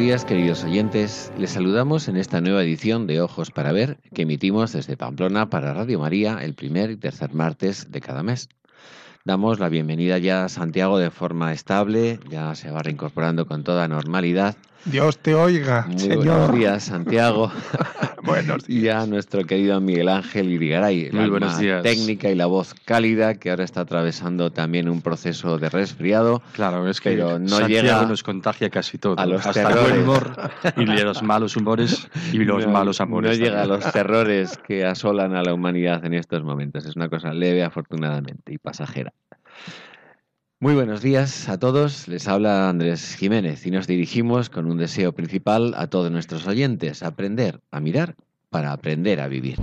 Días, queridos oyentes. Les saludamos en esta nueva edición de Ojos para Ver que emitimos desde Pamplona para Radio María el primer y tercer martes de cada mes. Damos la bienvenida ya a Santiago de forma estable, ya se va reincorporando con toda normalidad. Dios te oiga, Muy señor. buenos días, Santiago. buenos Y días. a nuestro querido Miguel Ángel Irigaray, el Muy alma buenos días. técnica y la voz cálida, que ahora está atravesando también un proceso de resfriado. Claro, es que Pero no Santiago llega nos contagia casi todo. a los Hasta el terrores. buen humor y los malos humores y los No- malos amores. No llega a los terrores que asolan a la humanidad en estos momentos. Es una cosa leve, afortunadamente, y pasajera. Muy buenos días a todos. Les habla Andrés Jiménez y nos dirigimos con un deseo principal a todos nuestros oyentes, aprender a mirar para aprender a vivir.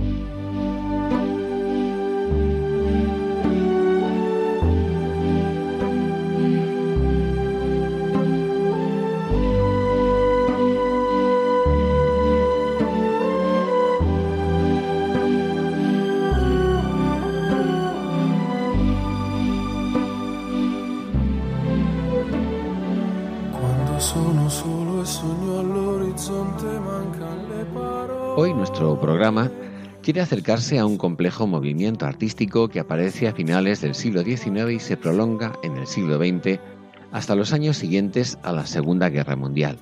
Quiere acercarse a un complejo movimiento artístico que aparece a finales del siglo XIX y se prolonga en el siglo XX hasta los años siguientes a la Segunda Guerra Mundial.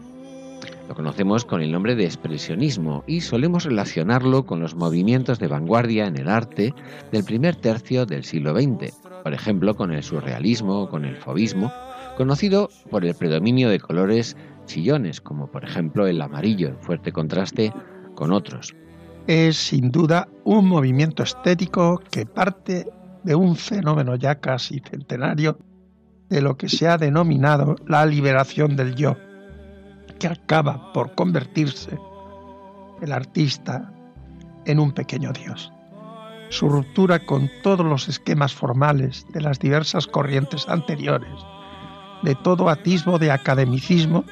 Lo conocemos con el nombre de expresionismo y solemos relacionarlo con los movimientos de vanguardia en el arte del primer tercio del siglo XX, por ejemplo con el surrealismo o con el fauvismo, conocido por el predominio de colores chillones, como por ejemplo el amarillo en fuerte contraste con otros. Es sin duda un movimiento estético que parte de un fenómeno ya casi centenario de lo que se ha denominado la liberación del yo, que acaba por convertirse el artista en un pequeño dios. Su ruptura con todos los esquemas formales de las diversas corrientes anteriores, de todo atisbo de academicismo,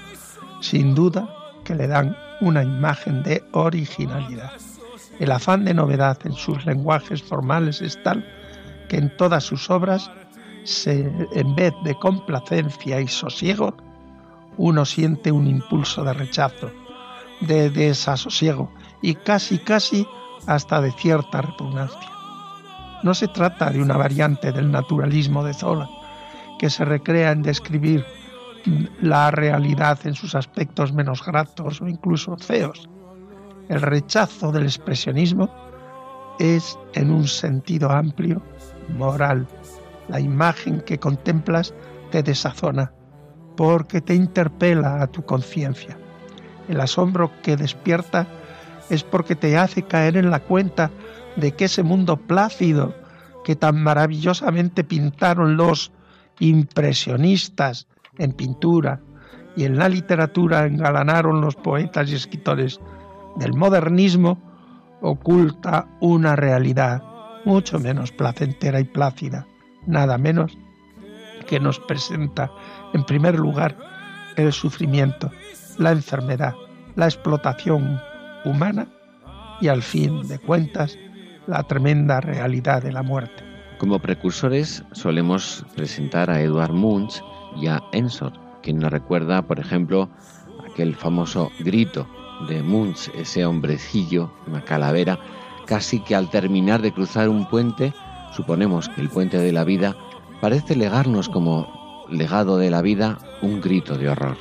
sin duda que le dan una imagen de originalidad. El afán de novedad en sus lenguajes formales es tal que en todas sus obras, en vez de complacencia y sosiego, uno siente un impulso de rechazo, de desasosiego y casi casi hasta de cierta repugnancia. No se trata de una variante del naturalismo de Zola, que se recrea en describir la realidad en sus aspectos menos gratos o incluso feos. El rechazo del expresionismo es, en un sentido amplio, moral. La imagen que contemplas te desazona porque te interpela a tu conciencia. El asombro que despierta es porque te hace caer en la cuenta de que ese mundo plácido que tan maravillosamente pintaron los impresionistas en pintura y en la literatura engalanaron los poetas y escritores del modernismo, oculta una realidad mucho menos placentera y plácida, nada menos que nos presenta en primer lugar el sufrimiento, la enfermedad, la explotación humana y al fin de cuentas la tremenda realidad de la muerte. Como precursores solemos presentar a Edward Munch y a Ensor, quien nos recuerda, por ejemplo, aquel famoso grito de Munch, ese hombrecillo, una calavera, casi que al terminar de cruzar un puente, suponemos que el puente de la vida, parece legarnos como legado de la vida un grito de horror.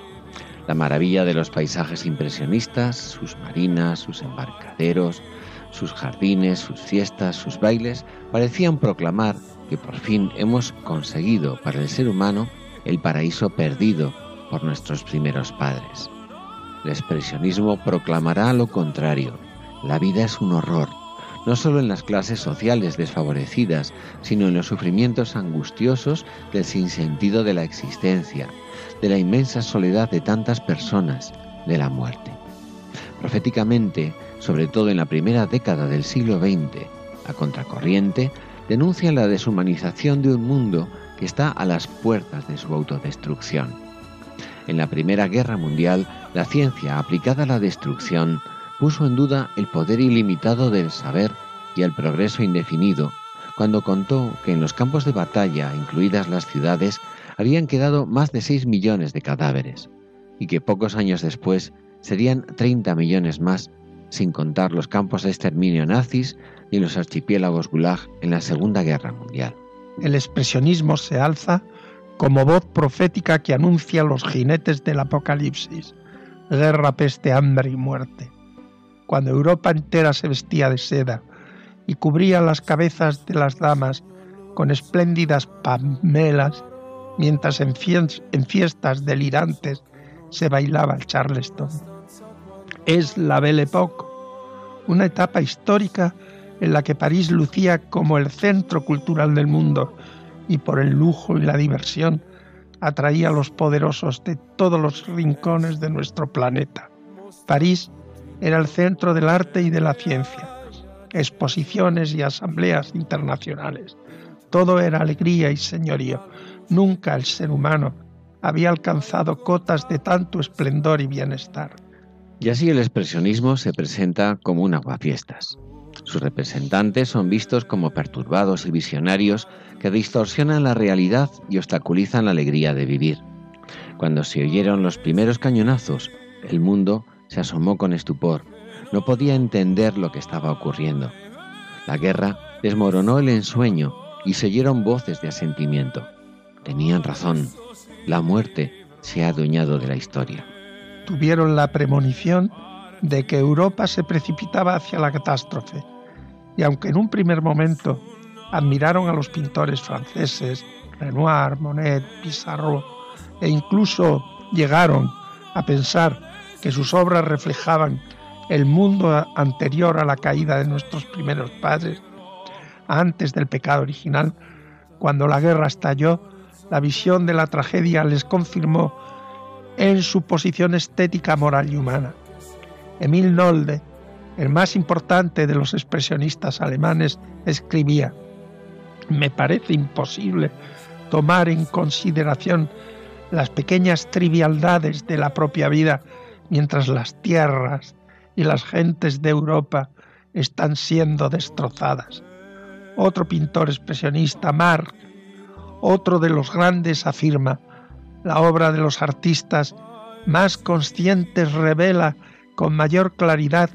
La maravilla de los paisajes impresionistas, sus marinas, sus embarcaderos, sus jardines, sus fiestas, sus bailes, parecían proclamar que por fin hemos conseguido para el ser humano el paraíso perdido por nuestros primeros padres. El expresionismo proclamará lo contrario. La vida es un horror. no solo en las clases sociales desfavorecidas, sino en los sufrimientos angustiosos del sinsentido de la existencia, de la inmensa soledad de tantas personas, de la muerte. Proféticamente, sobre todo en la primera década del siglo XX, a contracorriente, denuncia la deshumanización de un mundo que está a las puertas de su autodestrucción. En la Primera Guerra Mundial, la ciencia aplicada a la destrucción puso en duda el poder ilimitado del saber y el progreso indefinido, cuando contó que en los campos de batalla, incluidas las ciudades, habían quedado más de 6 millones de cadáveres, y que pocos años después serían 30 millones más, sin contar los campos de exterminio nazis ni los archipiélagos Gulag en la Segunda Guerra Mundial. El expresionismo se alza como voz profética que anuncia los jinetes del apocalipsis, guerra, peste, hambre y muerte. Cuando Europa entera se vestía de seda y cubría las cabezas de las damas con espléndidas pamelas, mientras en, fiestas delirantes se bailaba el charleston. Es la Belle Époque, una etapa histórica en la que París lucía como el centro cultural del mundo y por el lujo y la diversión atraía a los poderosos de todos los rincones de nuestro planeta. París era el centro del arte y de la ciencia, exposiciones y asambleas internacionales. Todo era alegría y señorío. Nunca el ser humano había alcanzado cotas de tanto esplendor y bienestar. Y así el expresionismo se presenta como un aguafiestas. Sus representantes son vistos como perturbados y visionarios que distorsionan la realidad y obstaculizan la alegría de vivir. Cuando se oyeron los primeros cañonazos, el mundo se asomó con estupor. No podía entender lo que estaba ocurriendo. La guerra desmoronó el ensueño y se oyeron voces de asentimiento. Tenían razón. La muerte se ha adueñado de la historia. Tuvieron la premonición de que Europa se precipitaba hacia la catástrofe y aunque en un primer momento admiraron a los pintores franceses, Renoir, Monet, Pissarro, e incluso llegaron a pensar que sus obras reflejaban el mundo anterior a la caída de nuestros primeros padres, antes del pecado original, cuando la guerra estalló, la visión de la tragedia les confirmó en su posición estética, moral y humana. Emil Nolde, el más importante de los expresionistas alemanes, escribía, me parece imposible tomar en consideración las pequeñas trivialidades de la propia vida mientras las tierras y las gentes de Europa están siendo destrozadas. Otro pintor expresionista, Marc, otro de los grandes, afirma, la obra de los artistas más conscientes revela con mayor claridad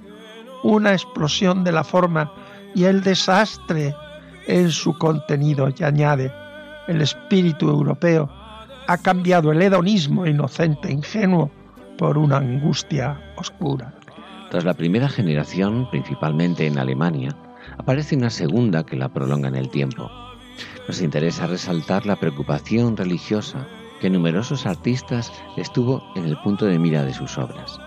una explosión de la forma y el desastre en su contenido y añade, el espíritu europeo ha cambiado el hedonismo inocente, ingenuo, por una angustia oscura. Tras la primera generación, principalmente en Alemania, aparece una segunda que la prolonga en el tiempo. Nos interesa resaltar la preocupación religiosa que numerosos artistas estuvo en el punto de mira de sus obras.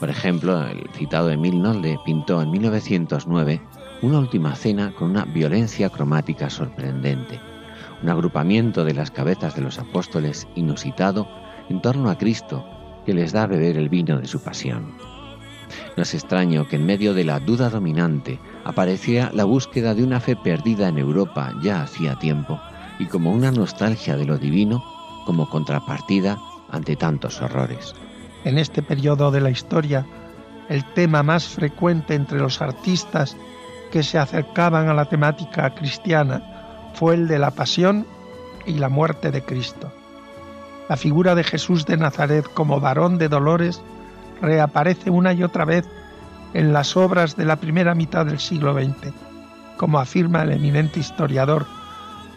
Por ejemplo, el citado Emil Nolde pintó en 1909 una última cena con una violencia cromática sorprendente, un agrupamiento de las cabezas de los apóstoles inusitado en torno a Cristo que les da a beber el vino de su pasión. No es extraño que en medio de la duda dominante apareciera la búsqueda de una fe perdida en Europa ya hacía tiempo y como una nostalgia de lo divino como contrapartida ante tantos horrores. En este periodo de la historia, el tema más frecuente entre los artistas que se acercaban a la temática cristiana fue el de la pasión y la muerte de Cristo. La figura de Jesús de Nazaret como varón de dolores reaparece una y otra vez en las obras de la primera mitad del siglo XX, como afirma el eminente historiador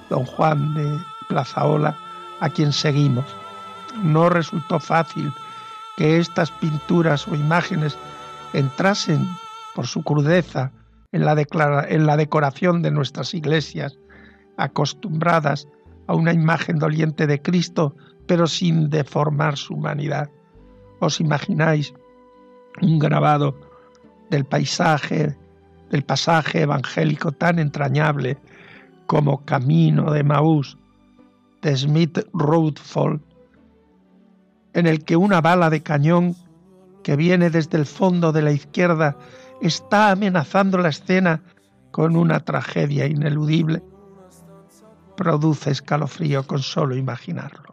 don Juan de Plazaola, a quien seguimos. No resultó fácil que estas pinturas o imágenes entrasen por su crudeza en la, en la decoración de nuestras iglesias, acostumbradas a una imagen doliente de Cristo, pero sin deformar su humanidad. ¿Os imagináis un grabado del paisaje del pasaje evangélico tan entrañable como Camino de Maús de Smith Roadfall, en el que una bala de cañón que viene desde el fondo de la izquierda está amenazando la escena con una tragedia ineludible, produce escalofrío con solo imaginarlo.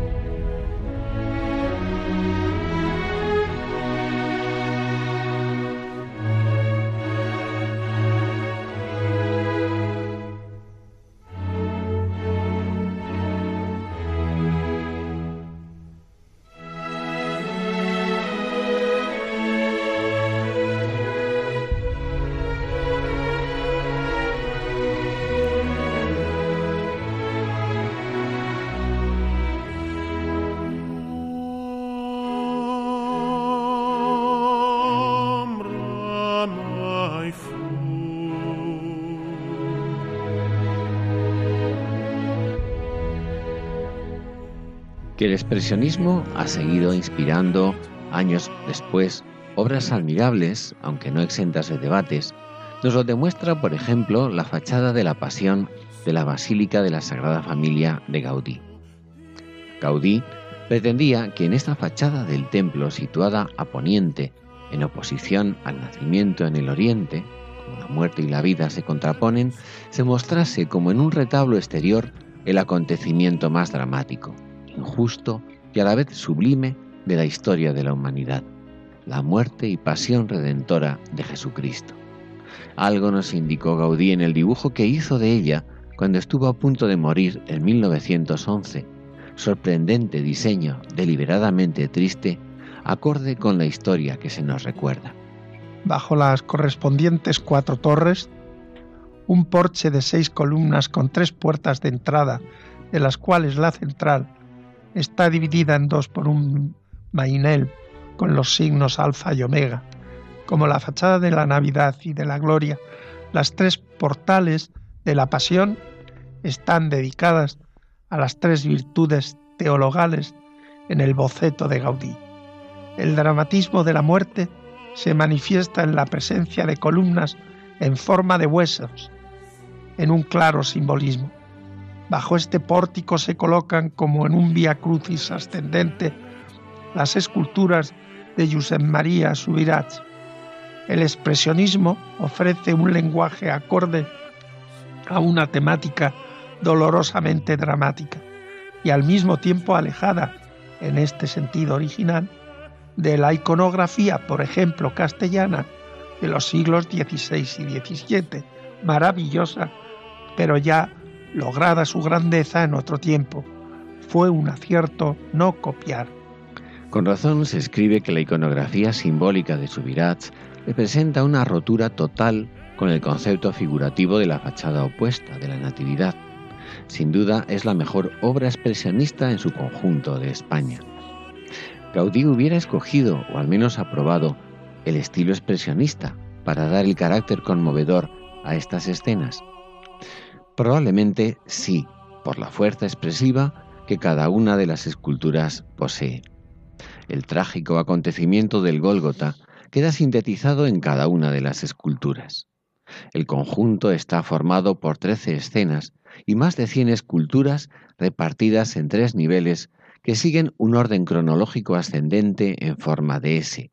Expresionismo ha seguido inspirando años después obras admirables, aunque no exentas de debates, nos lo demuestra, por ejemplo, la fachada de la Pasión de la Basílica de la Sagrada Familia de Gaudí. Gaudí pretendía que en esta fachada del templo situada a poniente, en oposición al nacimiento en el oriente, como la muerte y la vida se contraponen, se mostrase como en un retablo exterior el acontecimiento más dramático, injusto y a la vez sublime de la historia de la humanidad, la muerte y pasión redentora de Jesucristo. Algo nos indicó Gaudí en el dibujo que hizo de ella cuando estuvo a punto de morir en 1911. Sorprendente diseño, deliberadamente triste, acorde con la historia que se nos recuerda. Bajo las correspondientes cuatro torres, un porche de seis columnas con tres puertas de entrada, de las cuales la central está dividida en dos por un mainel con los signos alfa y omega. Como la fachada de la Navidad y de la Gloria, las tres portales de la Pasión están dedicadas a las tres virtudes teologales en el boceto de Gaudí. El dramatismo de la muerte se manifiesta en la presencia de columnas en forma de huesos, en un claro simbolismo. Bajo este pórtico se colocan como en un vía crucis ascendente las esculturas de Josep María Subirats. El expresionismo ofrece un lenguaje acorde a una temática dolorosamente dramática y al mismo tiempo alejada, en este sentido original, de la iconografía, por ejemplo, castellana de los siglos XVI y XVII, maravillosa, pero ya lograda su grandeza en otro tiempo. Fue un acierto no copiar. Con razón se escribe que la iconografía simbólica de Subirats representa una rotura total con el concepto figurativo de la fachada opuesta de la Natividad. Sin duda es la mejor obra expresionista en su conjunto de España. Gaudí hubiera escogido, o al menos aprobado, el estilo expresionista para dar el carácter conmovedor a estas escenas. Probablemente sí, por la fuerza expresiva que cada una de las esculturas posee. El trágico acontecimiento del Gólgota queda sintetizado en cada una de las esculturas. El conjunto está formado por trece escenas y más de cien esculturas repartidas en tres niveles que siguen un orden cronológico ascendente en forma de S.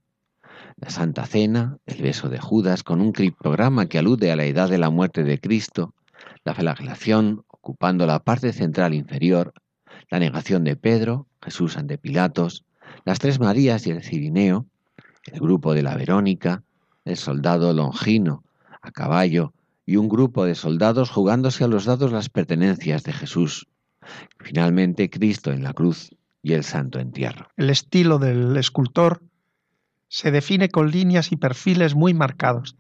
La Santa Cena, el beso de Judas con un criptograma que alude a la edad de la muerte de Cristo, la flagelación ocupando la parte central inferior, la negación de Pedro, Jesús ante Pilatos, las tres Marías y el Cirineo, el grupo de la Verónica, el soldado Longino a caballo y un grupo de soldados jugándose a los dados las pertenencias de Jesús. Finalmente Cristo en la cruz y el santo entierro. El estilo del escultor se define con líneas y perfiles muy marcados,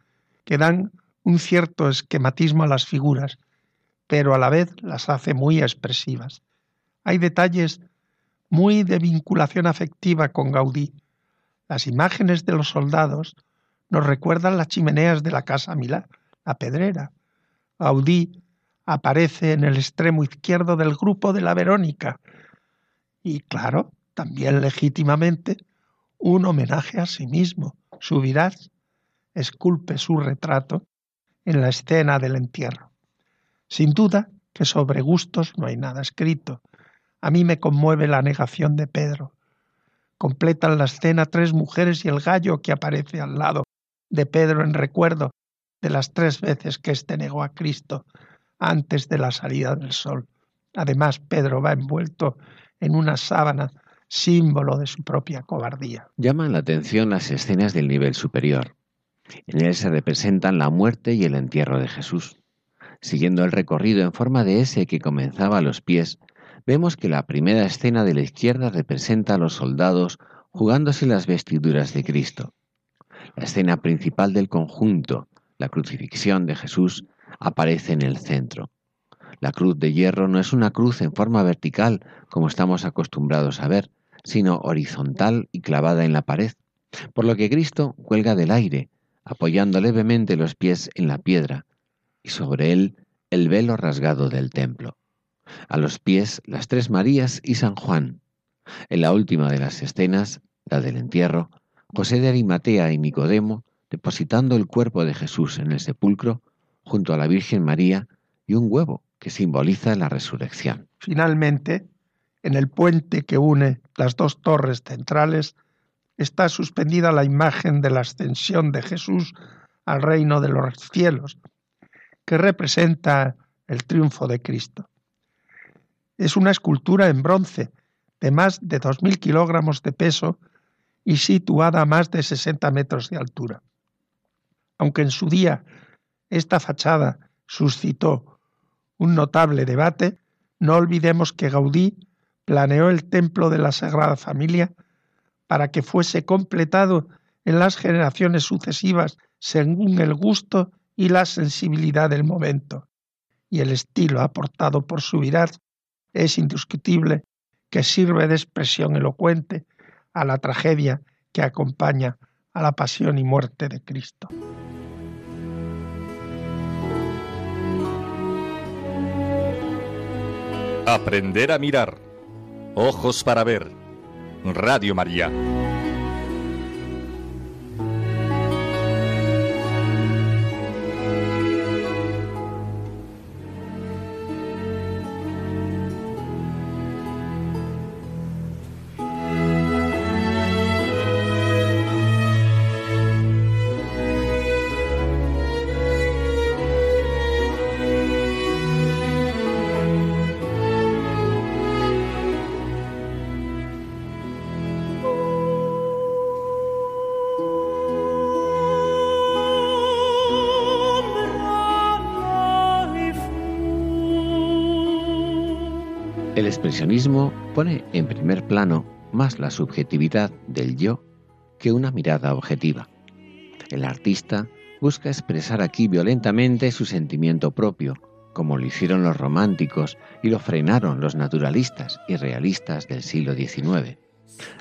que dan un cierto esquematismo a las figuras, pero a la vez las hace muy expresivas. Hay detalles muy de vinculación afectiva con Gaudí. Las imágenes de los soldados nos recuerdan las chimeneas de la casa Milá, la pedrera. Gaudí aparece en el extremo izquierdo del grupo de la Verónica. Y claro, también legítimamente, un homenaje a sí mismo. Subirás, esculpe su retrato en la escena del entierro. Sin duda que sobre gustos no hay nada escrito. A mí me conmueve la negación de Pedro. Completan la escena tres mujeres y el gallo que aparece al lado de Pedro en recuerdo de las tres veces que éste negó a Cristo antes de la salida del sol. Además, Pedro va envuelto en una sábana, símbolo de su propia cobardía. Llaman la atención las escenas del nivel superior. En él se representan la muerte y el entierro de Jesús. Siguiendo el recorrido en forma de S que comenzaba a los pies, vemos que la primera escena de la izquierda representa a los soldados jugándose las vestiduras de Cristo. La escena principal del conjunto, la crucifixión de Jesús, aparece en el centro. La cruz de hierro no es una cruz en forma vertical, como estamos acostumbrados a ver, sino horizontal y clavada en la pared, por lo que Cristo cuelga del aire, apoyando levemente los pies en la piedra, sobre él el velo rasgado del templo. A los pies las tres Marías y San Juan. En la última de las escenas, la del entierro, José de Arimatea y Nicodemo, depositando el cuerpo de Jesús en el sepulcro, junto a la Virgen María y un huevo que simboliza la resurrección. Finalmente, en el puente que une las dos torres centrales, está suspendida la imagen de la ascensión de Jesús al reino de los cielos, que representa el triunfo de Cristo. Es una escultura en bronce de más de 2.000 kilogramos de peso y situada a más de 60 metros de altura. Aunque en su día esta fachada suscitó un notable debate, no olvidemos que Gaudí planeó el templo de la Sagrada Familia para que fuese completado en las generaciones sucesivas según el gusto y la sensibilidad del momento. Y el estilo aportado por Subirats es indiscutible que sirve de expresión elocuente a la tragedia que acompaña a la pasión y muerte de Cristo. Aprender a mirar. Ojos para ver. Radio María. Expresionismo pone en primer plano más la subjetividad del yo que una mirada objetiva. El artista busca expresar aquí violentamente su sentimiento propio, como lo hicieron los románticos y lo frenaron los naturalistas y realistas del siglo XIX.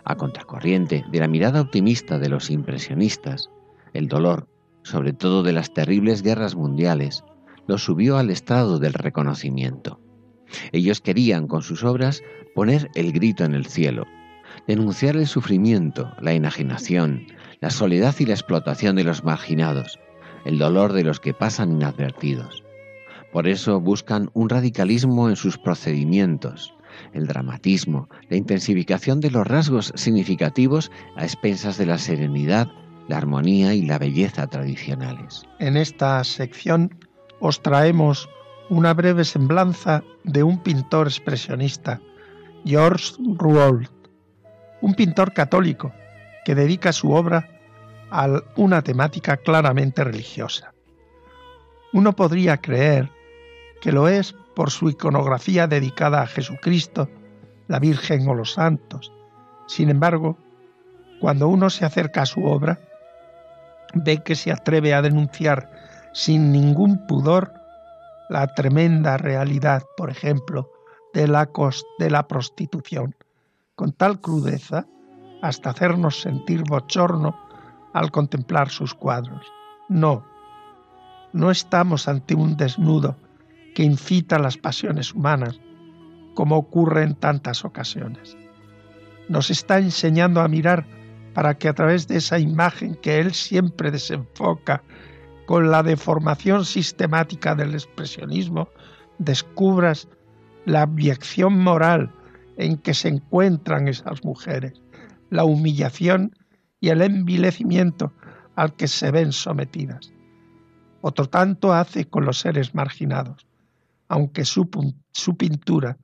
A contracorriente de la mirada optimista de los impresionistas, el dolor, sobre todo de las terribles guerras mundiales, lo subió al estado del reconocimiento. Ellos querían con sus obras poner el grito en el cielo, denunciar el sufrimiento, la enajenación, la soledad y la explotación de los marginados, el dolor de los que pasan inadvertidos. Por eso buscan un radicalismo en sus procedimientos, el dramatismo, la intensificación de los rasgos significativos a expensas de la serenidad, la armonía y la belleza tradicionales. En esta sección os traemos una breve semblanza de un pintor expresionista, Georges Rouault, un pintor católico que dedica su obra a una temática claramente religiosa. Uno podría creer que lo es por su iconografía dedicada a Jesucristo, la Virgen o los santos. Sin embargo, cuando uno se acerca a su obra, ve que se atreve a denunciar sin ningún pudor la tremenda realidad, por ejemplo, de la, de la prostitución, con tal crudeza hasta hacernos sentir bochorno al contemplar sus cuadros. No, no estamos ante un desnudo que incita las pasiones humanas, como ocurre en tantas ocasiones. Nos está enseñando a mirar para que a través de esa imagen que él siempre desenfoca con la deformación sistemática del expresionismo, descubras la abyección moral en que se encuentran esas mujeres, la humillación y el envilecimiento al que se ven sometidas. Otro tanto hace con los seres marginados, aunque su, su pintura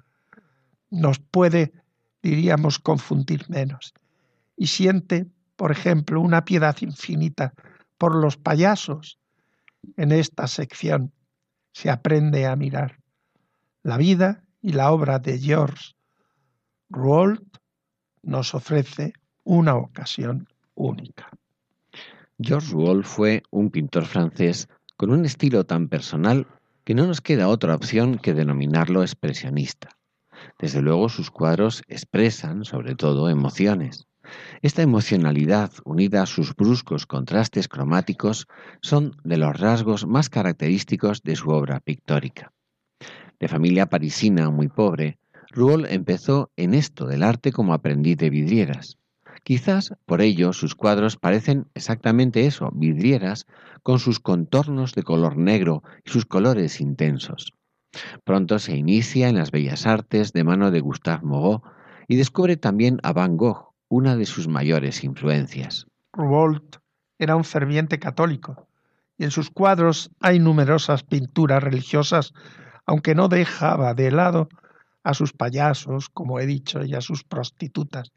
nos puede, diríamos, confundir menos. Y siente, por ejemplo, una piedad infinita por los payasos. En esta sección se aprende a mirar la vida y la obra de George Rouault nos ofrece una ocasión única. George Rouault fue un pintor francés con un estilo tan personal que no nos queda otra opción que denominarlo expresionista. Desde luego sus cuadros expresan, sobre todo, emociones. Esta emocionalidad, unida a sus bruscos contrastes cromáticos, son de los rasgos más característicos de su obra pictórica. De familia parisina muy pobre, Rouault empezó en esto del arte como aprendiz de vidrieras. Quizás por ello sus cuadros parecen exactamente eso, vidrieras, con sus contornos de color negro y sus colores intensos. Pronto se inicia en las bellas artes de mano de Gustave Moreau y descubre también a Van Gogh, una de sus mayores influencias. Rouault era un ferviente católico y en sus cuadros hay numerosas pinturas religiosas, aunque no dejaba de lado a sus payasos, como he dicho, y a sus prostitutas,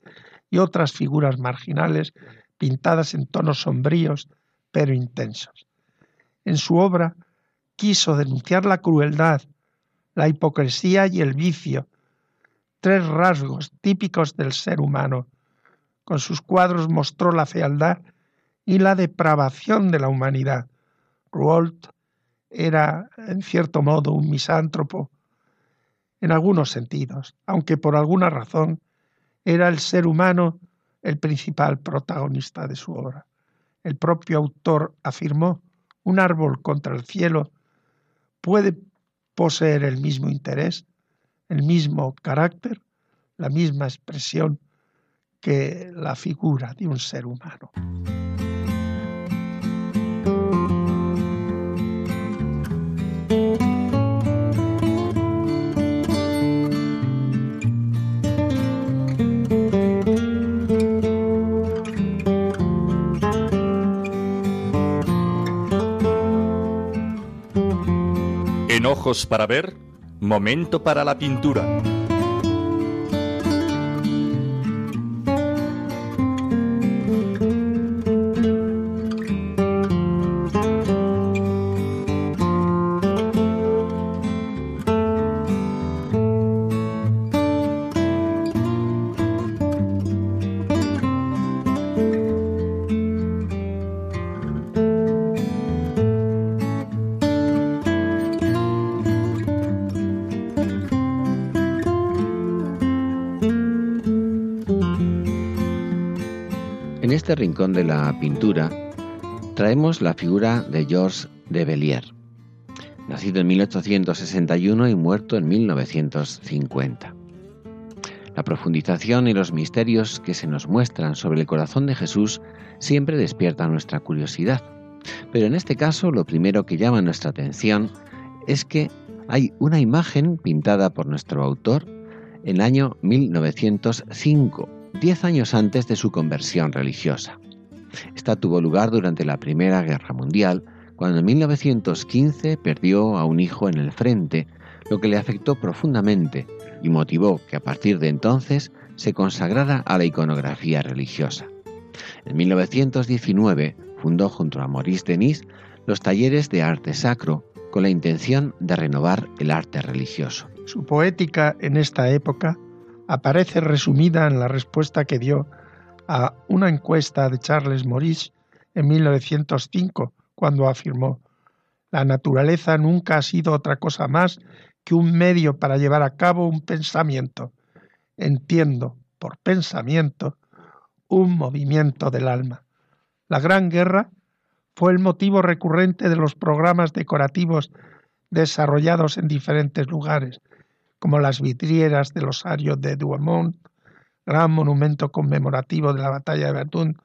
y otras figuras marginales pintadas en tonos sombríos pero intensos. En su obra quiso denunciar la crueldad, la hipocresía y el vicio, tres rasgos típicos del ser humano. Con sus cuadros mostró la fealdad y la depravación de la humanidad. Rouault era, en cierto modo, un misántropo en algunos sentidos, aunque por alguna razón era el ser humano el principal protagonista de su obra. El propio autor afirmó, un árbol contra el cielo puede poseer el mismo interés, el mismo carácter, la misma expresión que la figura de un ser humano. ojos para ver, momento para la pintura. De la pintura traemos la figura de Georges de Bellier, nacido en 1861 y muerto en 1950. La profundización y los misterios que se nos muestran sobre el corazón de Jesús siempre despiertan nuestra curiosidad. Pero en este caso lo primero que llama nuestra atención es que hay una imagen pintada por nuestro autor en el año 1905 diez años antes de su conversión religiosa. Esta tuvo lugar durante la Primera Guerra Mundial, cuando en 1915 perdió a un hijo en el frente, lo que le afectó profundamente y motivó que a partir de entonces se consagrara a la iconografía religiosa. En 1919 fundó junto a Maurice Denis los talleres de arte sacro con la intención de renovar el arte religioso. Su poética en esta época aparece resumida en la respuesta que dio a una encuesta de Charles Maurice en 1905, cuando afirmó, La naturaleza nunca ha sido otra cosa más que un medio para llevar a cabo un pensamiento. Entiendo por pensamiento un movimiento del alma. La Gran Guerra fue el motivo recurrente de los programas decorativos desarrollados en diferentes lugares, como las vidrieras del osario de Douaumont, gran monumento conmemorativo de la batalla de Verdún,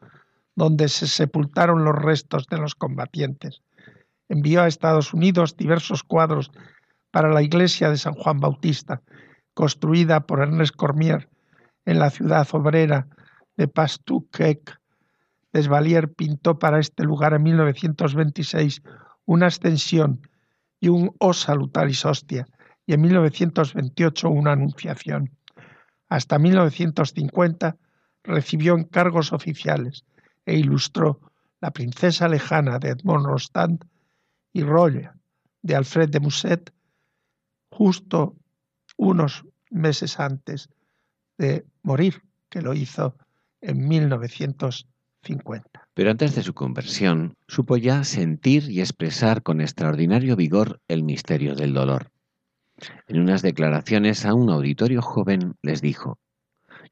donde se sepultaron los restos de los combatientes. Envió a Estados Unidos diversos cuadros para la iglesia de San Juan Bautista, construida por Ernest Cormier en la ciudad obrera de Pastuquec. Desvalier pintó para este lugar en 1926 una ascensión y un O Salutaris Hostia, y en 1928 una Anunciación. Hasta 1950 recibió encargos oficiales e ilustró La princesa lejana de Edmond Rostand y Rolla de Alfred de Musset justo unos meses antes de morir, que lo hizo en 1950. Pero antes de su conversión, supo ya sentir y expresar con extraordinario vigor el misterio del dolor. En unas declaraciones a un auditorio joven les dijo,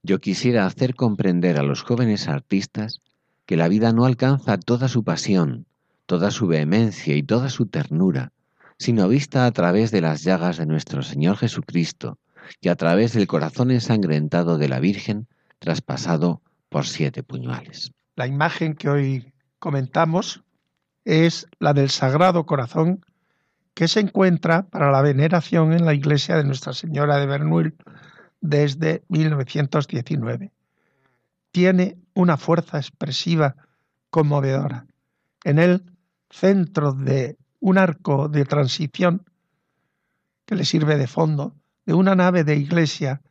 yo quisiera hacer comprender a los jóvenes artistas que la vida no alcanza toda su pasión, toda su vehemencia y toda su ternura, sino vista a través de las llagas de nuestro Señor Jesucristo y a través del corazón ensangrentado de la Virgen traspasado por siete puñales. La imagen que hoy comentamos es la del Sagrado Corazón que se encuentra para la veneración en la iglesia de Nuestra Señora de Bernuil desde 1919. Tiene una fuerza expresiva conmovedora. En el centro de un arco de transición que le sirve de fondo, de una nave de iglesia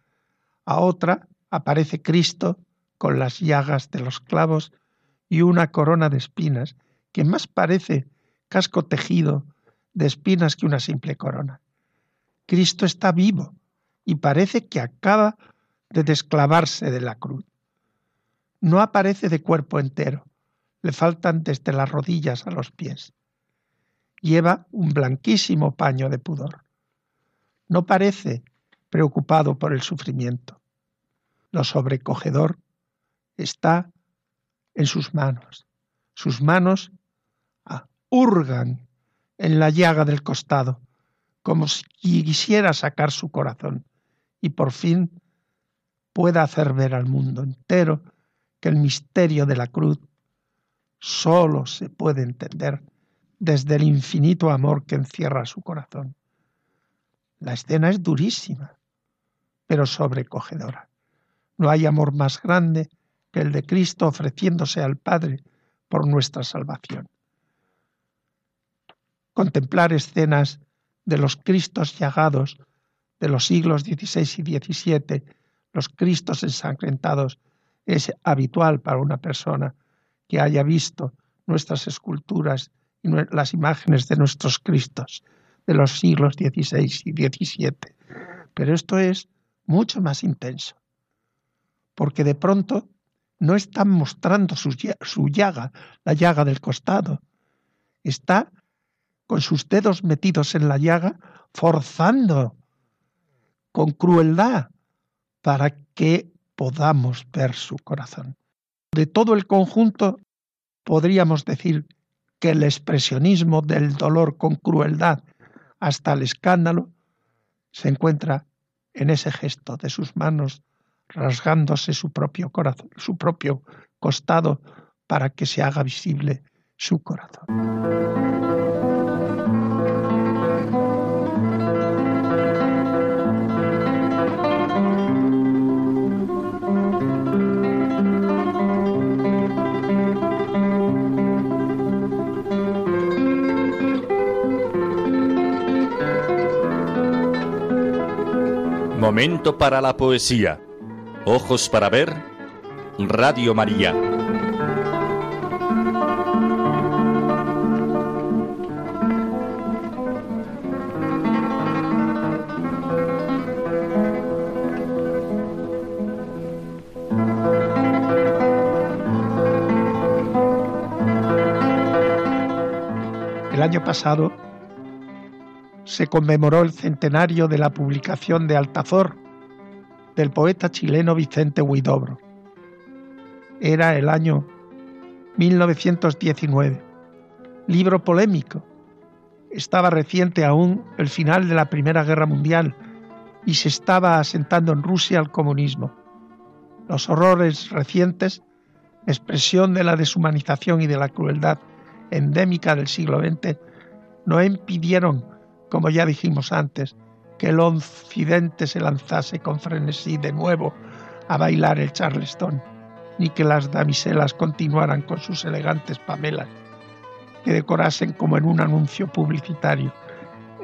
a otra, aparece Cristo con las llagas de los clavos y una corona de espinas que más parece casco tejido de espinas que una simple corona. Cristo está vivo y parece que acaba de desclavarse de la cruz. No aparece de cuerpo entero, le faltan desde las rodillas a los pies. Lleva un blanquísimo paño de pudor. No parece preocupado por el sufrimiento. Lo sobrecogedor está en sus manos. Sus manos ah, hurgan en la llaga del costado, como si quisiera sacar su corazón y por fin pueda hacer ver al mundo entero que el misterio de la cruz sólo se puede entender desde el infinito amor que encierra su corazón. La escena es durísima, pero sobrecogedora. No hay amor más grande que el de Cristo ofreciéndose al Padre por nuestra salvación contemplar escenas de los Cristos llagados de los siglos XVI y XVII, los Cristos ensangrentados, es habitual para una persona que haya visto nuestras esculturas y las imágenes de nuestros Cristos de los siglos XVI y XVII. Pero esto es mucho más intenso, porque de pronto no están mostrando su, su llaga, la llaga del costado, está con sus dedos metidos en la llaga, forzando con crueldad para que podamos ver su corazón. De todo el conjunto, podríamos decir que el expresionismo del dolor con crueldad hasta el escándalo se encuentra en ese gesto de sus manos rasgándose su propio corazón, su propio costado para que se haga visible su corazón. Momento para la poesía. Ojos para ver. Radio María. El año pasado se conmemoró el centenario de la publicación de Altazor del poeta chileno Vicente Huidobro. Era el año 1919. Libro polémico. Estaba reciente aún el final de la Primera Guerra Mundial y se estaba asentando en Rusia el comunismo. Los horrores recientes, expresión de la deshumanización y de la crueldad endémica del siglo XX, no impidieron, como ya dijimos antes, que el occidente se lanzase con frenesí de nuevo a bailar el charleston, ni que las damiselas continuaran con sus elegantes pamelas, que decorasen como en un anuncio publicitario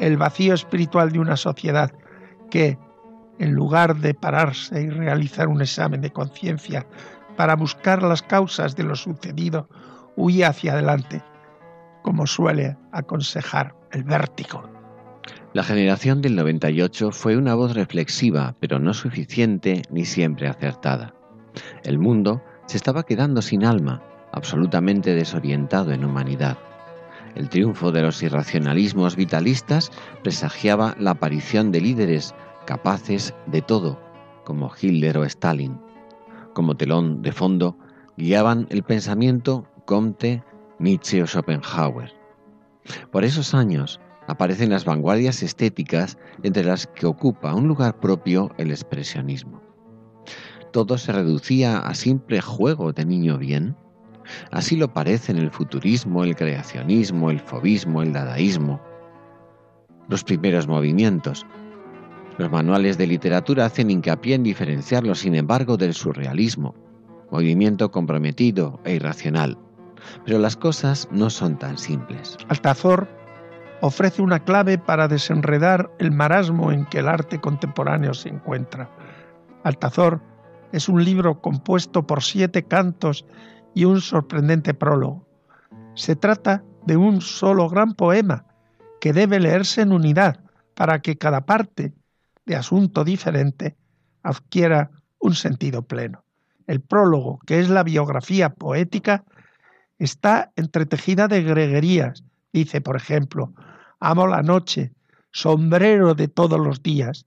el vacío espiritual de una sociedad que, en lugar de pararse y realizar un examen de conciencia para buscar las causas de lo sucedido, huía hacia adelante, como suele aconsejar el vértigo. La generación del 98 fue una voz reflexiva, pero no suficiente ni siempre acertada. El mundo se estaba quedando sin alma, absolutamente desorientado en humanidad. El triunfo de los irracionalismos vitalistas presagiaba la aparición de líderes capaces de todo, como Hitler o Stalin. Como telón de fondo guiaban el pensamiento Comte, Nietzsche o Schopenhauer. Por esos años aparecen las vanguardias estéticas entre las que ocupa un lugar propio el expresionismo. Todo se reducía a simple juego de niño bien. Así lo parecen el futurismo, el creacionismo, el fobismo, el dadaísmo. Los primeros movimientos, los manuales de literatura hacen hincapié en diferenciarlo, sin embargo, del surrealismo, movimiento comprometido e irracional. Pero las cosas no son tan simples. Altazor ofrece una clave para desenredar el marasmo en que el arte contemporáneo se encuentra. Altazor es un libro compuesto por siete cantos y un sorprendente prólogo. Se trata de un solo gran poema que debe leerse en unidad para que cada parte de asunto diferente adquiera un sentido pleno. El prólogo, que es la biografía poética, está entretejida de greguerías. Dice, por ejemplo, amo la noche, sombrero de todos los días.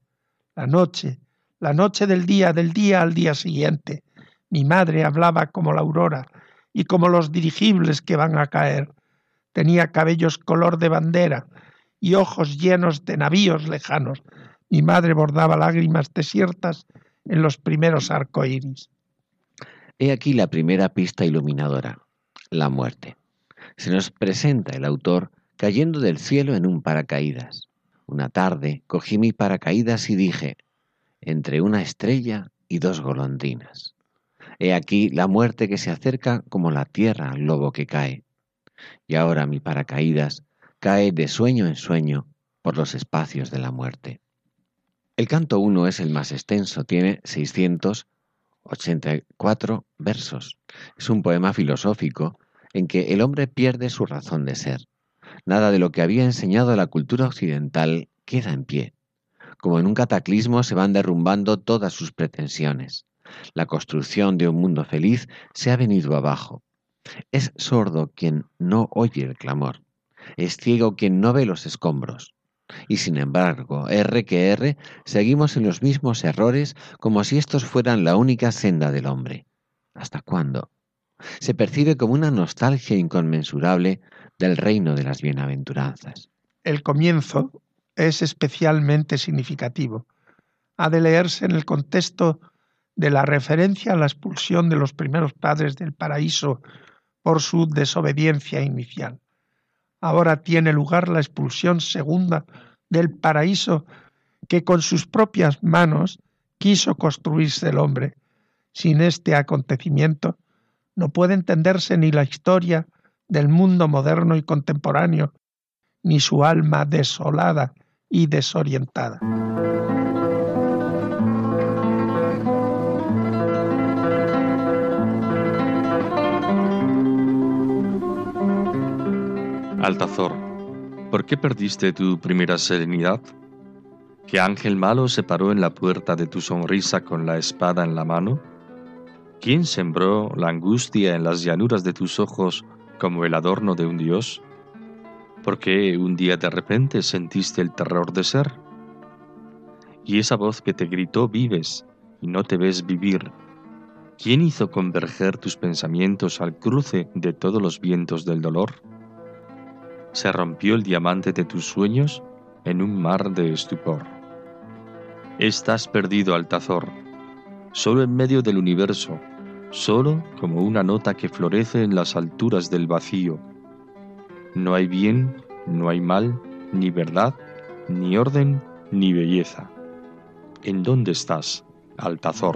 La noche, la noche del día, del día al día siguiente. Mi madre hablaba como la aurora y como los dirigibles que van a caer. Tenía cabellos color de bandera y ojos llenos de navíos lejanos. Mi madre bordaba lágrimas desiertas en los primeros arcoíris. He aquí la primera pista iluminadora, la muerte. Se nos presenta el autor cayendo del cielo en un paracaídas. Una tarde cogí mi paracaídas y dije, entre una estrella y dos golondrinas. He aquí la muerte que se acerca como la tierra al lobo que cae. Y ahora mi paracaídas cae de sueño en sueño por los espacios de la muerte. El canto 1 es el más extenso, tiene 684 versos. Es un poema filosófico en que el hombre pierde su razón de ser. Nada de lo que había enseñado la cultura occidental queda en pie. Como en un cataclismo se van derrumbando todas sus pretensiones. La construcción de un mundo feliz se ha venido abajo. Es sordo quien no oye el clamor. Es ciego quien no ve los escombros. Y sin embargo, R que R, seguimos en los mismos errores como si estos fueran la única senda del hombre. ¿Hasta cuándo? Se percibe como una nostalgia inconmensurable del reino de las bienaventuranzas. El comienzo es especialmente significativo. Ha de leerse en el contexto de la referencia a la expulsión de los primeros padres del paraíso por su desobediencia inicial ahora tiene lugar la expulsión segunda del paraíso que con sus propias manos quiso construirse el hombre. Sin este acontecimiento no puede entenderse ni la historia del mundo moderno y contemporáneo, ni su alma desolada y desorientada. Altazor, ¿por qué perdiste tu primera serenidad? ¿Qué ángel malo se paró en la puerta de tu sonrisa con la espada en la mano? ¿Quién sembró la angustia en las llanuras de tus ojos como el adorno de un dios? ¿Por qué un día de repente sentiste el terror de ser? Y esa voz que te gritó vives y no te ves vivir. ¿Quién hizo converger tus pensamientos al cruce de todos los vientos del dolor? ¿Se rompió el diamante de tus sueños en un mar de estupor? Estás perdido, Altazor, solo en medio del universo, solo como una nota que florece en las alturas del vacío. No hay bien, no hay mal, ni verdad, ni orden, ni belleza. ¿En dónde estás, Altazor?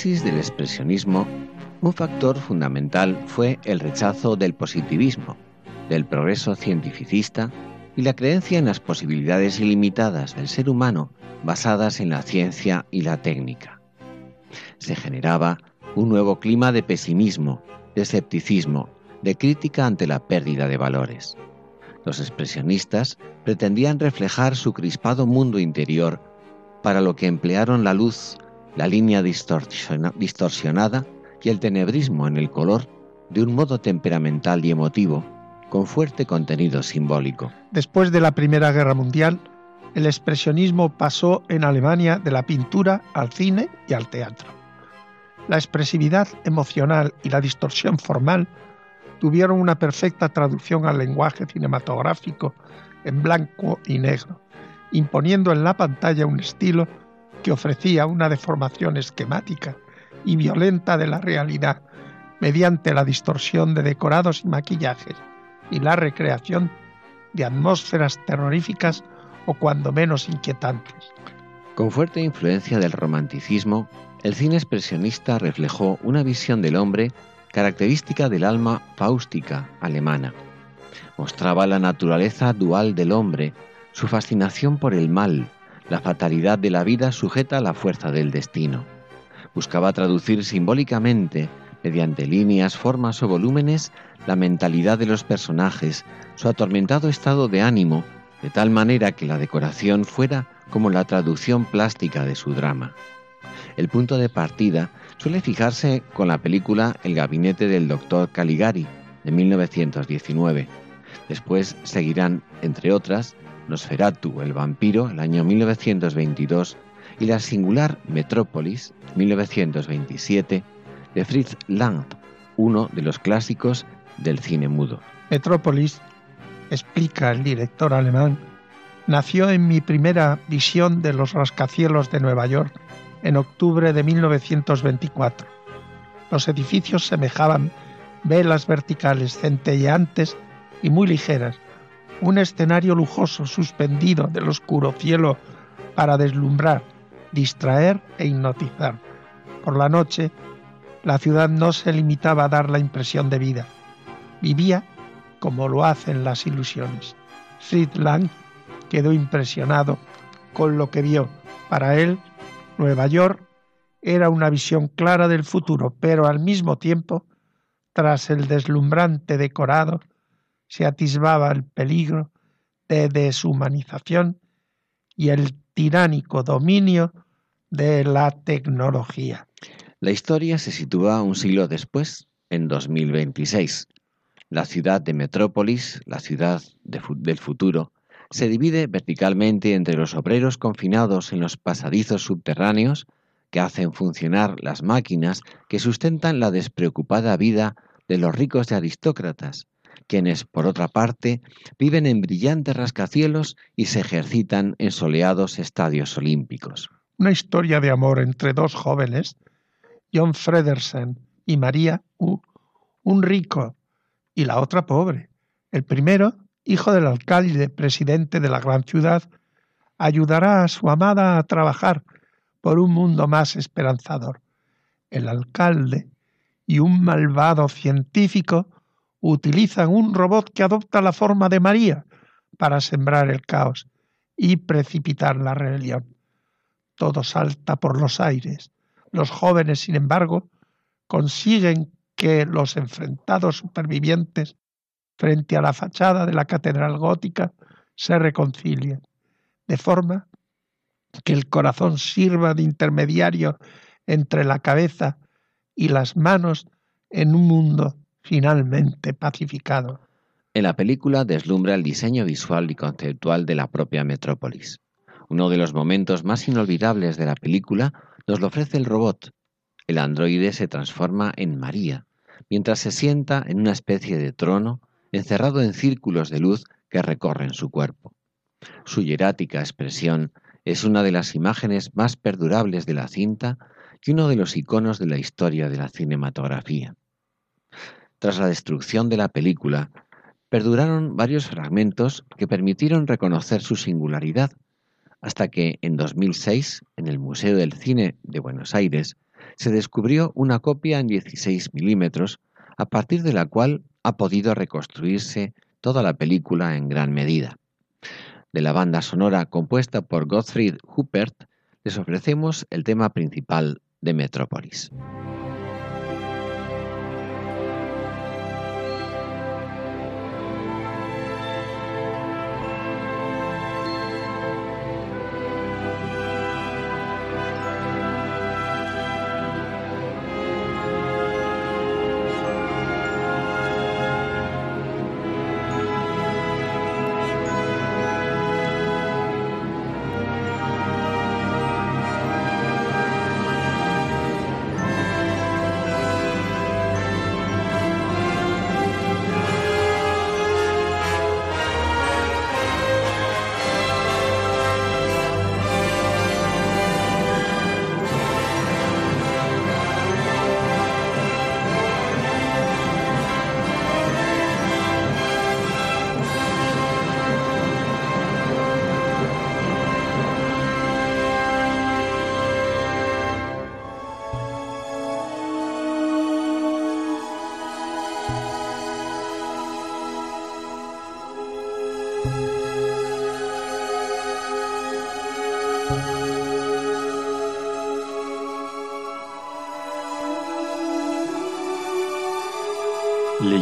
Del expresionismo, un factor fundamental fue el rechazo del positivismo, del progreso cientificista y la creencia en las posibilidades ilimitadas del ser humano basadas en la ciencia y la técnica. Se generaba un nuevo clima de pesimismo, de escepticismo, de crítica ante la pérdida de valores. Los expresionistas pretendían reflejar su crispado mundo interior, para lo que emplearon la luz, la línea distorsionada y el tenebrismo en el color de un modo temperamental y emotivo, con fuerte contenido simbólico. Después de la Primera Guerra Mundial, el expresionismo pasó en Alemania de la pintura al cine y al teatro. La expresividad emocional y la distorsión formal tuvieron una perfecta traducción al lenguaje cinematográfico en blanco y negro, imponiendo en la pantalla un estilo que ofrecía una deformación esquemática y violenta de la realidad mediante la distorsión de decorados y maquillajes y la recreación de atmósferas terroríficas o cuando menos inquietantes. Con fuerte influencia del romanticismo, el cine expresionista reflejó una visión del hombre característica del alma fáustica alemana. Mostraba la naturaleza dual del hombre, su fascinación por el mal, la fatalidad de la vida sujeta a la fuerza del destino. Buscaba traducir simbólicamente, mediante líneas, formas o volúmenes, la mentalidad de los personajes, su atormentado estado de ánimo, de tal manera que la decoración fuera como la traducción plástica de su drama. El punto de partida suele fijarse con la película El gabinete del doctor Caligari, de 1919. Después seguirán, entre otras, Nosferatu, el vampiro, el año 1922, y la singular Metrópolis, 1927, de Fritz Lang, uno de los clásicos del cine mudo. Metrópolis, explica el director alemán, nació en mi primera visión de los rascacielos de Nueva York en octubre de 1924. Los edificios semejaban velas verticales centelleantes y muy ligeras, un escenario lujoso suspendido del oscuro cielo para deslumbrar, distraer e hipnotizar. Por la noche, la ciudad no se limitaba a dar la impresión de vida, vivía como lo hacen las ilusiones. Fritz Lang quedó impresionado con lo que vio. Para él, Nueva York era una visión clara del futuro, pero al mismo tiempo, tras el deslumbrante decorado, se atisbaba el peligro de deshumanización y el tiránico dominio de la tecnología. La historia se sitúa un siglo después, en 2026. La ciudad de Metrópolis, la ciudad del futuro, se divide verticalmente entre los obreros confinados en los pasadizos subterráneos que hacen funcionar las máquinas que sustentan la despreocupada vida de los ricos y aristócratas, quienes, por otra parte, viven en brillantes rascacielos y se ejercitan en soleados estadios olímpicos. Una historia de amor entre dos jóvenes, John Fredersen y María U, un rico y la otra pobre. El primero, hijo del alcalde, presidente de la gran ciudad, ayudará a su amada a trabajar por un mundo más esperanzador. El alcalde y un malvado científico utilizan un robot que adopta la forma de María para sembrar el caos y precipitar la rebelión. Todo salta por los aires. Los jóvenes, sin embargo, consiguen que los enfrentados supervivientes frente a la fachada de la catedral gótica se reconcilien, de forma que el corazón sirva de intermediario entre la cabeza y las manos en un mundo finalmente pacificado. En la película deslumbra el diseño visual y conceptual de la propia metrópolis. Uno de los momentos más inolvidables de la película nos lo ofrece el robot. El androide se transforma en María, mientras se sienta en una especie de trono encerrado en círculos de luz que recorren su cuerpo. Su hierática expresión es una de las imágenes más perdurables de la cinta y uno de los iconos de la historia de la cinematografía. Tras la destrucción de la película, perduraron varios fragmentos que permitieron reconocer su singularidad, hasta que en 2006, en el Museo del Cine de Buenos Aires, se descubrió una copia en 16 milímetros, a partir de la cual ha podido reconstruirse toda la película en gran medida. De la banda sonora compuesta por Gottfried Huppert, les ofrecemos el tema principal de Metrópolis.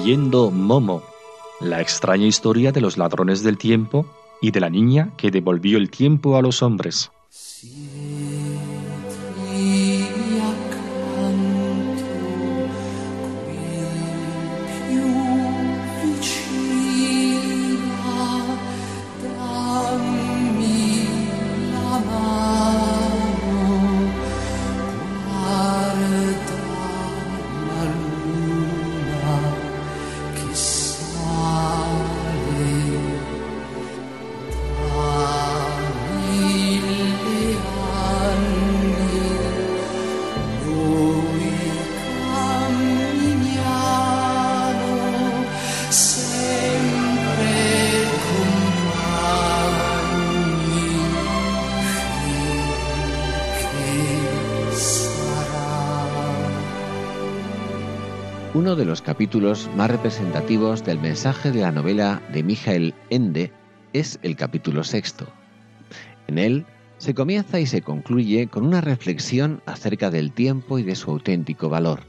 Leyendo Momo, la extraña historia de los ladrones del tiempo y de la niña que devolvió el tiempo a los hombres. Uno de los capítulos más representativos del mensaje de la novela de Michael Ende es el capítulo sexto. En él se comienza y se concluye con una reflexión acerca del tiempo y de su auténtico valor.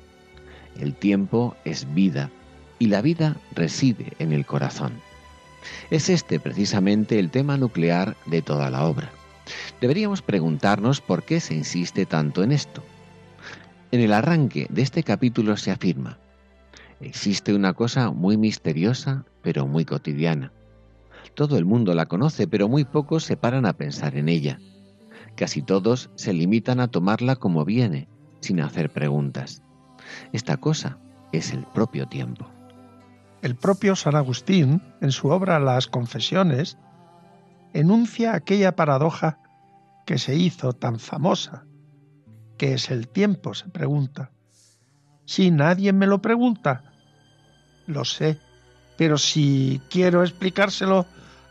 El tiempo es vida y la vida reside en el corazón. Es este precisamente el tema nuclear de toda la obra. Deberíamos preguntarnos por qué se insiste tanto en esto. En el arranque de este capítulo se afirma, existe una cosa muy misteriosa, pero muy cotidiana. Todo el mundo la conoce, pero muy pocos se paran a pensar en ella. Casi todos se limitan a tomarla como viene, sin hacer preguntas. Esta cosa es el propio tiempo. El propio San Agustín, en su obra Las Confesiones, enuncia aquella paradoja que se hizo tan famosa. ¿Qué es el tiempo? se pregunta. Si nadie me lo pregunta, lo sé, pero si quiero explicárselo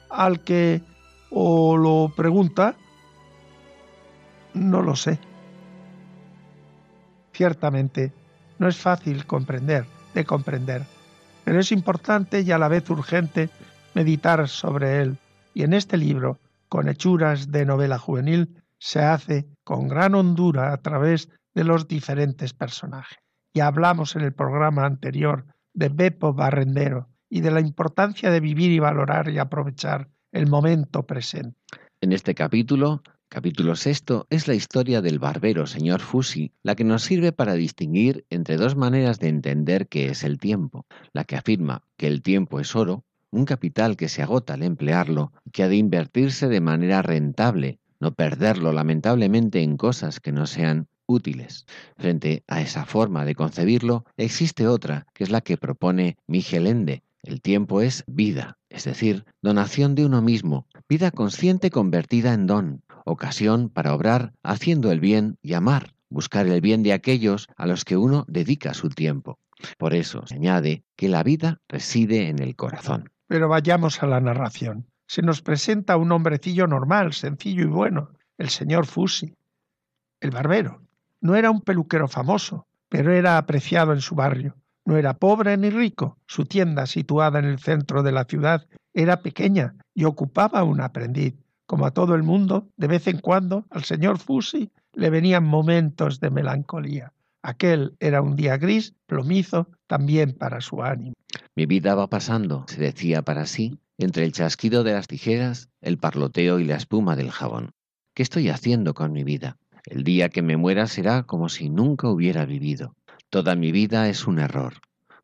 al que o lo pregunta, no lo sé. Ciertamente, no es fácil comprender, de comprender, pero es importante y a la vez urgente meditar sobre él. Y en este libro, con hechuras de novela juvenil, se hace con gran hondura a través de los diferentes personajes. Ya hablamos en el programa anterior de Beppo Barrendero y de la importancia de vivir y valorar y aprovechar el momento presente. En este capítulo Capítulo sexto es la historia del barbero señor Fusi, la que nos sirve para distinguir entre dos maneras de entender qué es el tiempo, la que afirma que el tiempo es oro, un capital que se agota al emplearlo, que ha de invertirse de manera rentable, no perderlo lamentablemente en cosas que no sean útiles. Frente a esa forma de concebirlo, existe otra, que es la que propone Miguel Ende. El tiempo es vida, es decir, donación de uno mismo, vida consciente convertida en don, ocasión para obrar haciendo el bien y amar, buscar el bien de aquellos a los que uno dedica su tiempo. Por eso se añade que la vida reside en el corazón. Pero vayamos a la narración. Se nos presenta un hombrecillo normal, sencillo y bueno, el señor Fusi, el barbero. No era un peluquero famoso, pero era apreciado en su barrio. No era pobre ni rico. Su tienda, situada en el centro de la ciudad, era pequeña y ocupaba un aprendiz. Como a todo el mundo, de vez en cuando al señor Fusi le venían momentos de melancolía. Aquel era un día gris, plomizo, también para su ánimo. Mi vida va pasando, se decía para sí, entre el chasquido de las tijeras, el parloteo y la espuma del jabón. ¿Qué estoy haciendo con mi vida? El día que me muera será como si nunca hubiera vivido. Toda mi vida es un error,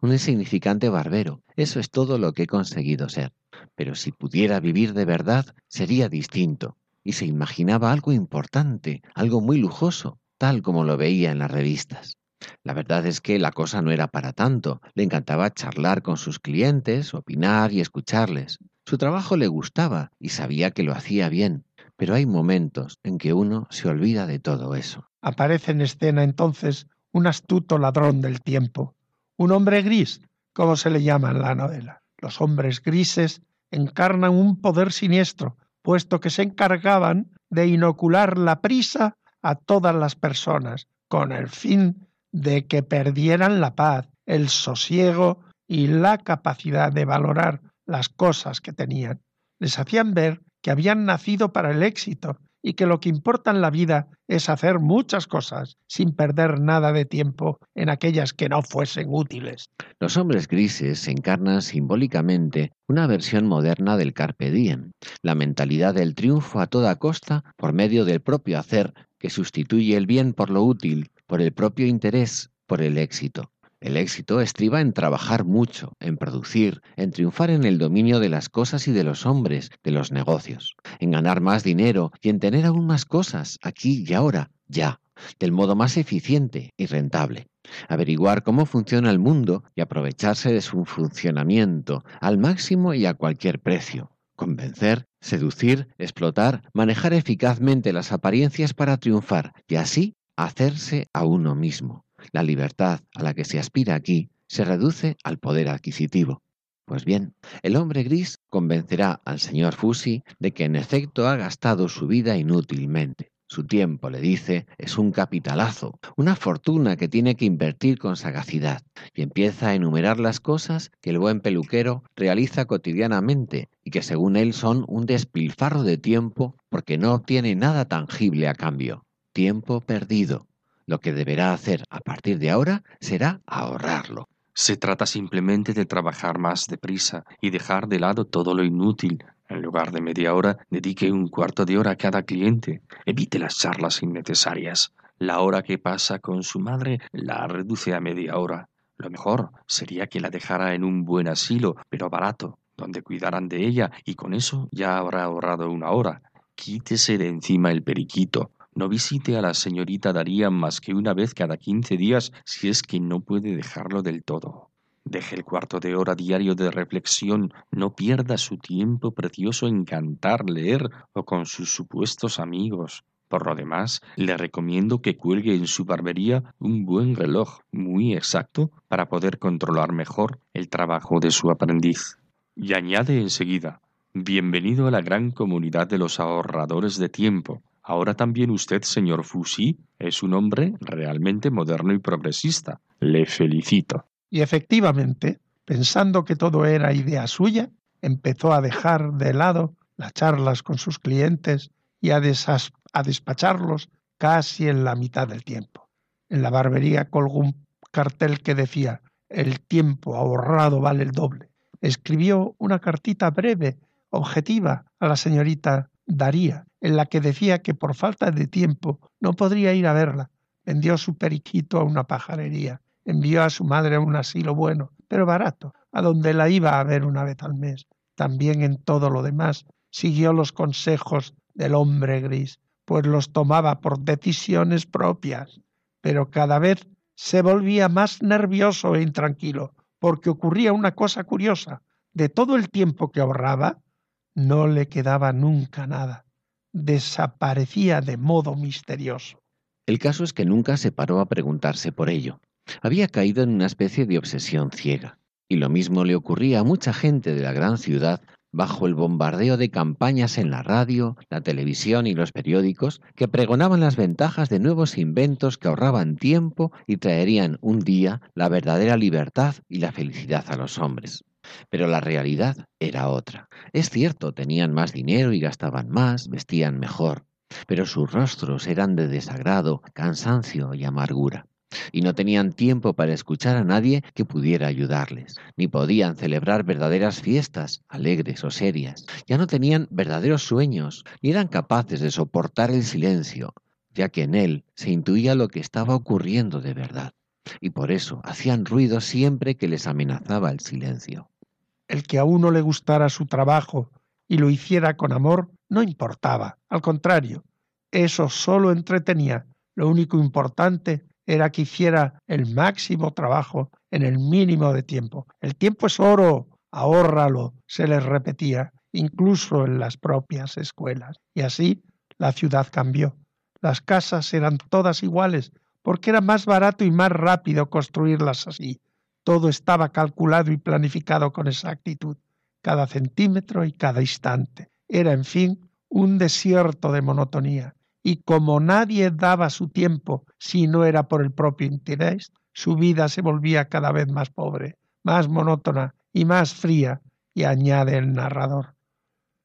un insignificante barbero. Eso es todo lo que he conseguido ser pero si pudiera vivir de verdad sería distinto. Y se imaginaba algo importante, algo muy lujoso, tal como lo veía en las revistas. La verdad es que la cosa no era para tanto. Le encantaba charlar con sus clientes, opinar y escucharles. Su trabajo le gustaba y sabía que lo hacía bien, pero hay momentos en que uno se olvida de todo eso. Aparece en escena entonces un astuto ladrón del tiempo, un hombre gris, como se le llama en la novela. Los hombres grises encarnan un poder siniestro, puesto que se encargaban de inocular la prisa a todas las personas, con el fin de que perdieran la paz, el sosiego y la capacidad de valorar las cosas que tenían. Les hacían ver que habían nacido para el éxito y que lo que importa en la vida es hacer muchas cosas sin perder nada de tiempo en aquellas que no fuesen útiles. Los hombres grises encarnan simbólicamente una versión moderna del carpe diem, la mentalidad del triunfo a toda costa por medio del propio hacer que sustituye el bien por lo útil, por el propio interés, por el éxito. El éxito estriba en trabajar mucho, en producir, en triunfar en el dominio de las cosas y de los hombres, de los negocios, en ganar más dinero y en tener aún más cosas, aquí y ahora, ya, del modo más eficiente y rentable. Averiguar cómo funciona el mundo y aprovecharse de su funcionamiento al máximo y a cualquier precio. Convencer, seducir, explotar, manejar eficazmente las apariencias para triunfar y así hacerse a uno mismo. La libertad a la que se aspira aquí se reduce al poder adquisitivo. Pues bien, el hombre gris convencerá al señor Fusi de que en efecto ha gastado su vida inútilmente. Su tiempo, le dice, es un capitalazo, una fortuna que tiene que invertir con sagacidad, y empieza a enumerar las cosas que el buen peluquero realiza cotidianamente y que según él son un despilfarro de tiempo porque no obtiene nada tangible a cambio. Tiempo perdido, lo que deberá hacer a partir de ahora será ahorrarlo. Se trata simplemente de trabajar más deprisa y dejar de lado todo lo inútil, el lugar de media hora, dedique un cuarto de hora a cada cliente. Evite las charlas innecesarias. La hora que pasa con su madre la reduce a media hora. Lo mejor sería que la dejara en un buen asilo, pero barato, donde cuidaran de ella, y con eso ya habrá ahorrado una hora. Quítese de encima el periquito. No visite a la señorita Daría más que una vez cada quince días si es que no puede dejarlo del todo. Deje el cuarto de hora diario de reflexión, no pierda su tiempo precioso en cantar, leer o con sus supuestos amigos. Por lo demás, le recomiendo que cuelgue en su barbería un buen reloj muy exacto para poder controlar mejor el trabajo de su aprendiz. Y añade enseguida, bienvenido a la gran comunidad de los ahorradores de tiempo. Ahora también usted, señor Fusy, es un hombre realmente moderno y progresista. Le felicito. Y efectivamente, pensando que todo era idea suya, empezó a dejar de lado las charlas con sus clientes y a, a despacharlos casi en la mitad del tiempo. En la barbería colgó un cartel que decía el tiempo ahorrado vale el doble. Escribió una cartita breve, objetiva, a la señorita Daría, en la que decía que por falta de tiempo no podría ir a verla. Vendió su periquito a una pajarería envió a su madre a un asilo bueno, pero barato, a donde la iba a ver una vez al mes. También en todo lo demás siguió los consejos del hombre gris, pues los tomaba por decisiones propias, pero cada vez se volvía más nervioso e intranquilo, porque ocurría una cosa curiosa. De todo el tiempo que ahorraba, no le quedaba nunca nada. Desaparecía de modo misterioso. El caso es que nunca se paró a preguntarse por ello. Había caído en una especie de obsesión ciega, y lo mismo le ocurría a mucha gente de la gran ciudad bajo el bombardeo de campañas en la radio, la televisión y los periódicos que pregonaban las ventajas de nuevos inventos que ahorraban tiempo y traerían un día la verdadera libertad y la felicidad a los hombres. Pero la realidad era otra. Es cierto, tenían más dinero y gastaban más, vestían mejor, pero sus rostros eran de desagrado, cansancio y amargura y no tenían tiempo para escuchar a nadie que pudiera ayudarles, ni podían celebrar verdaderas fiestas, alegres o serias. Ya no tenían verdaderos sueños, ni eran capaces de soportar el silencio, ya que en él se intuía lo que estaba ocurriendo de verdad, y por eso hacían ruido siempre que les amenazaba el silencio. El que a uno le gustara su trabajo y lo hiciera con amor no importaba, al contrario, eso solo entretenía. Lo único importante era que hiciera el máximo trabajo en el mínimo de tiempo. El tiempo es oro, ahórralo, se les repetía, incluso en las propias escuelas. Y así la ciudad cambió. Las casas eran todas iguales, porque era más barato y más rápido construirlas así. Todo estaba calculado y planificado con exactitud, cada centímetro y cada instante. Era, en fin, un desierto de monotonía y como nadie daba su tiempo si no era por el propio interés, su vida se volvía cada vez más pobre, más monótona y más fría, y añade el narrador.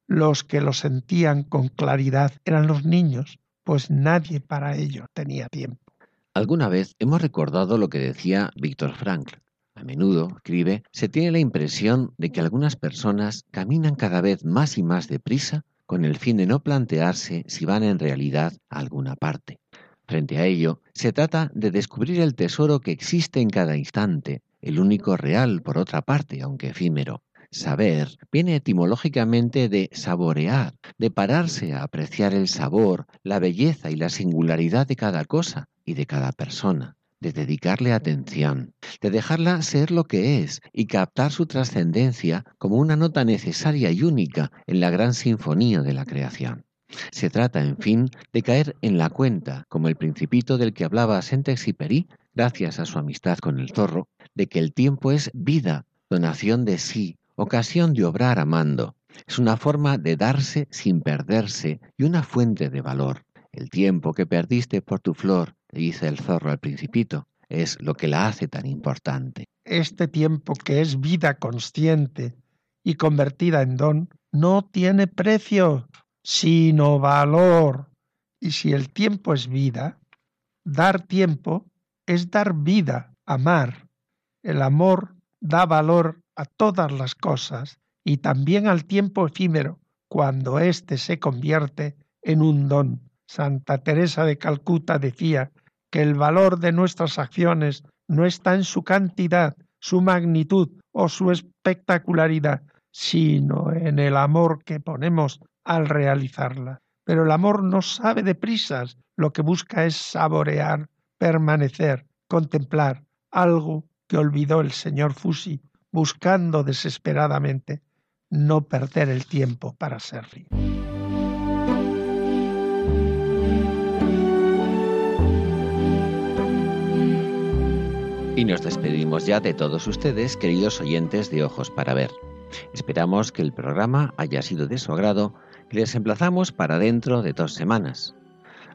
Los que lo sentían con claridad eran los niños, pues nadie para ello tenía tiempo. Alguna vez hemos recordado lo que decía Víctor Frankl. A menudo, escribe, se tiene la impresión de que algunas personas caminan cada vez más y más deprisa con el fin de no plantearse si van en realidad a alguna parte. Frente a ello, se trata de descubrir el tesoro que existe en cada instante, el único real por otra parte, aunque efímero. Saber viene etimológicamente de saborear, de pararse a apreciar el sabor, la belleza y la singularidad de cada cosa y de cada persona de dedicarle atención, de dejarla ser lo que es y captar su trascendencia como una nota necesaria y única en la gran sinfonía de la creación. Se trata, en fin, de caer en la cuenta, como el principito del que hablaba Saint-Exupéry, gracias a su amistad con el zorro, de que el tiempo es vida, donación de sí, ocasión de obrar amando. Es una forma de darse sin perderse y una fuente de valor. El tiempo que perdiste por tu flor, dice el zorro al principito, es lo que la hace tan importante. Este tiempo que es vida consciente y convertida en don, no tiene precio, sino valor. Y si el tiempo es vida, dar tiempo es dar vida, amar. El amor da valor a todas las cosas y también al tiempo efímero, cuando éste se convierte en un don. Santa Teresa de Calcuta decía que el valor de nuestras acciones no está en su cantidad, su magnitud o su espectacularidad, sino en el amor que ponemos al realizarla. Pero el amor no sabe de prisas, lo que busca es saborear, permanecer, contemplar, algo que olvidó el señor Fusi, buscando desesperadamente no perder el tiempo para ser Y nos despedimos ya de todos ustedes, queridos oyentes de Ojos para Ver. Esperamos que el programa haya sido de su agrado y les emplazamos para dentro de dos semanas.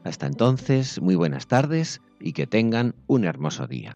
Hasta entonces, muy buenas tardes y que tengan un hermoso día.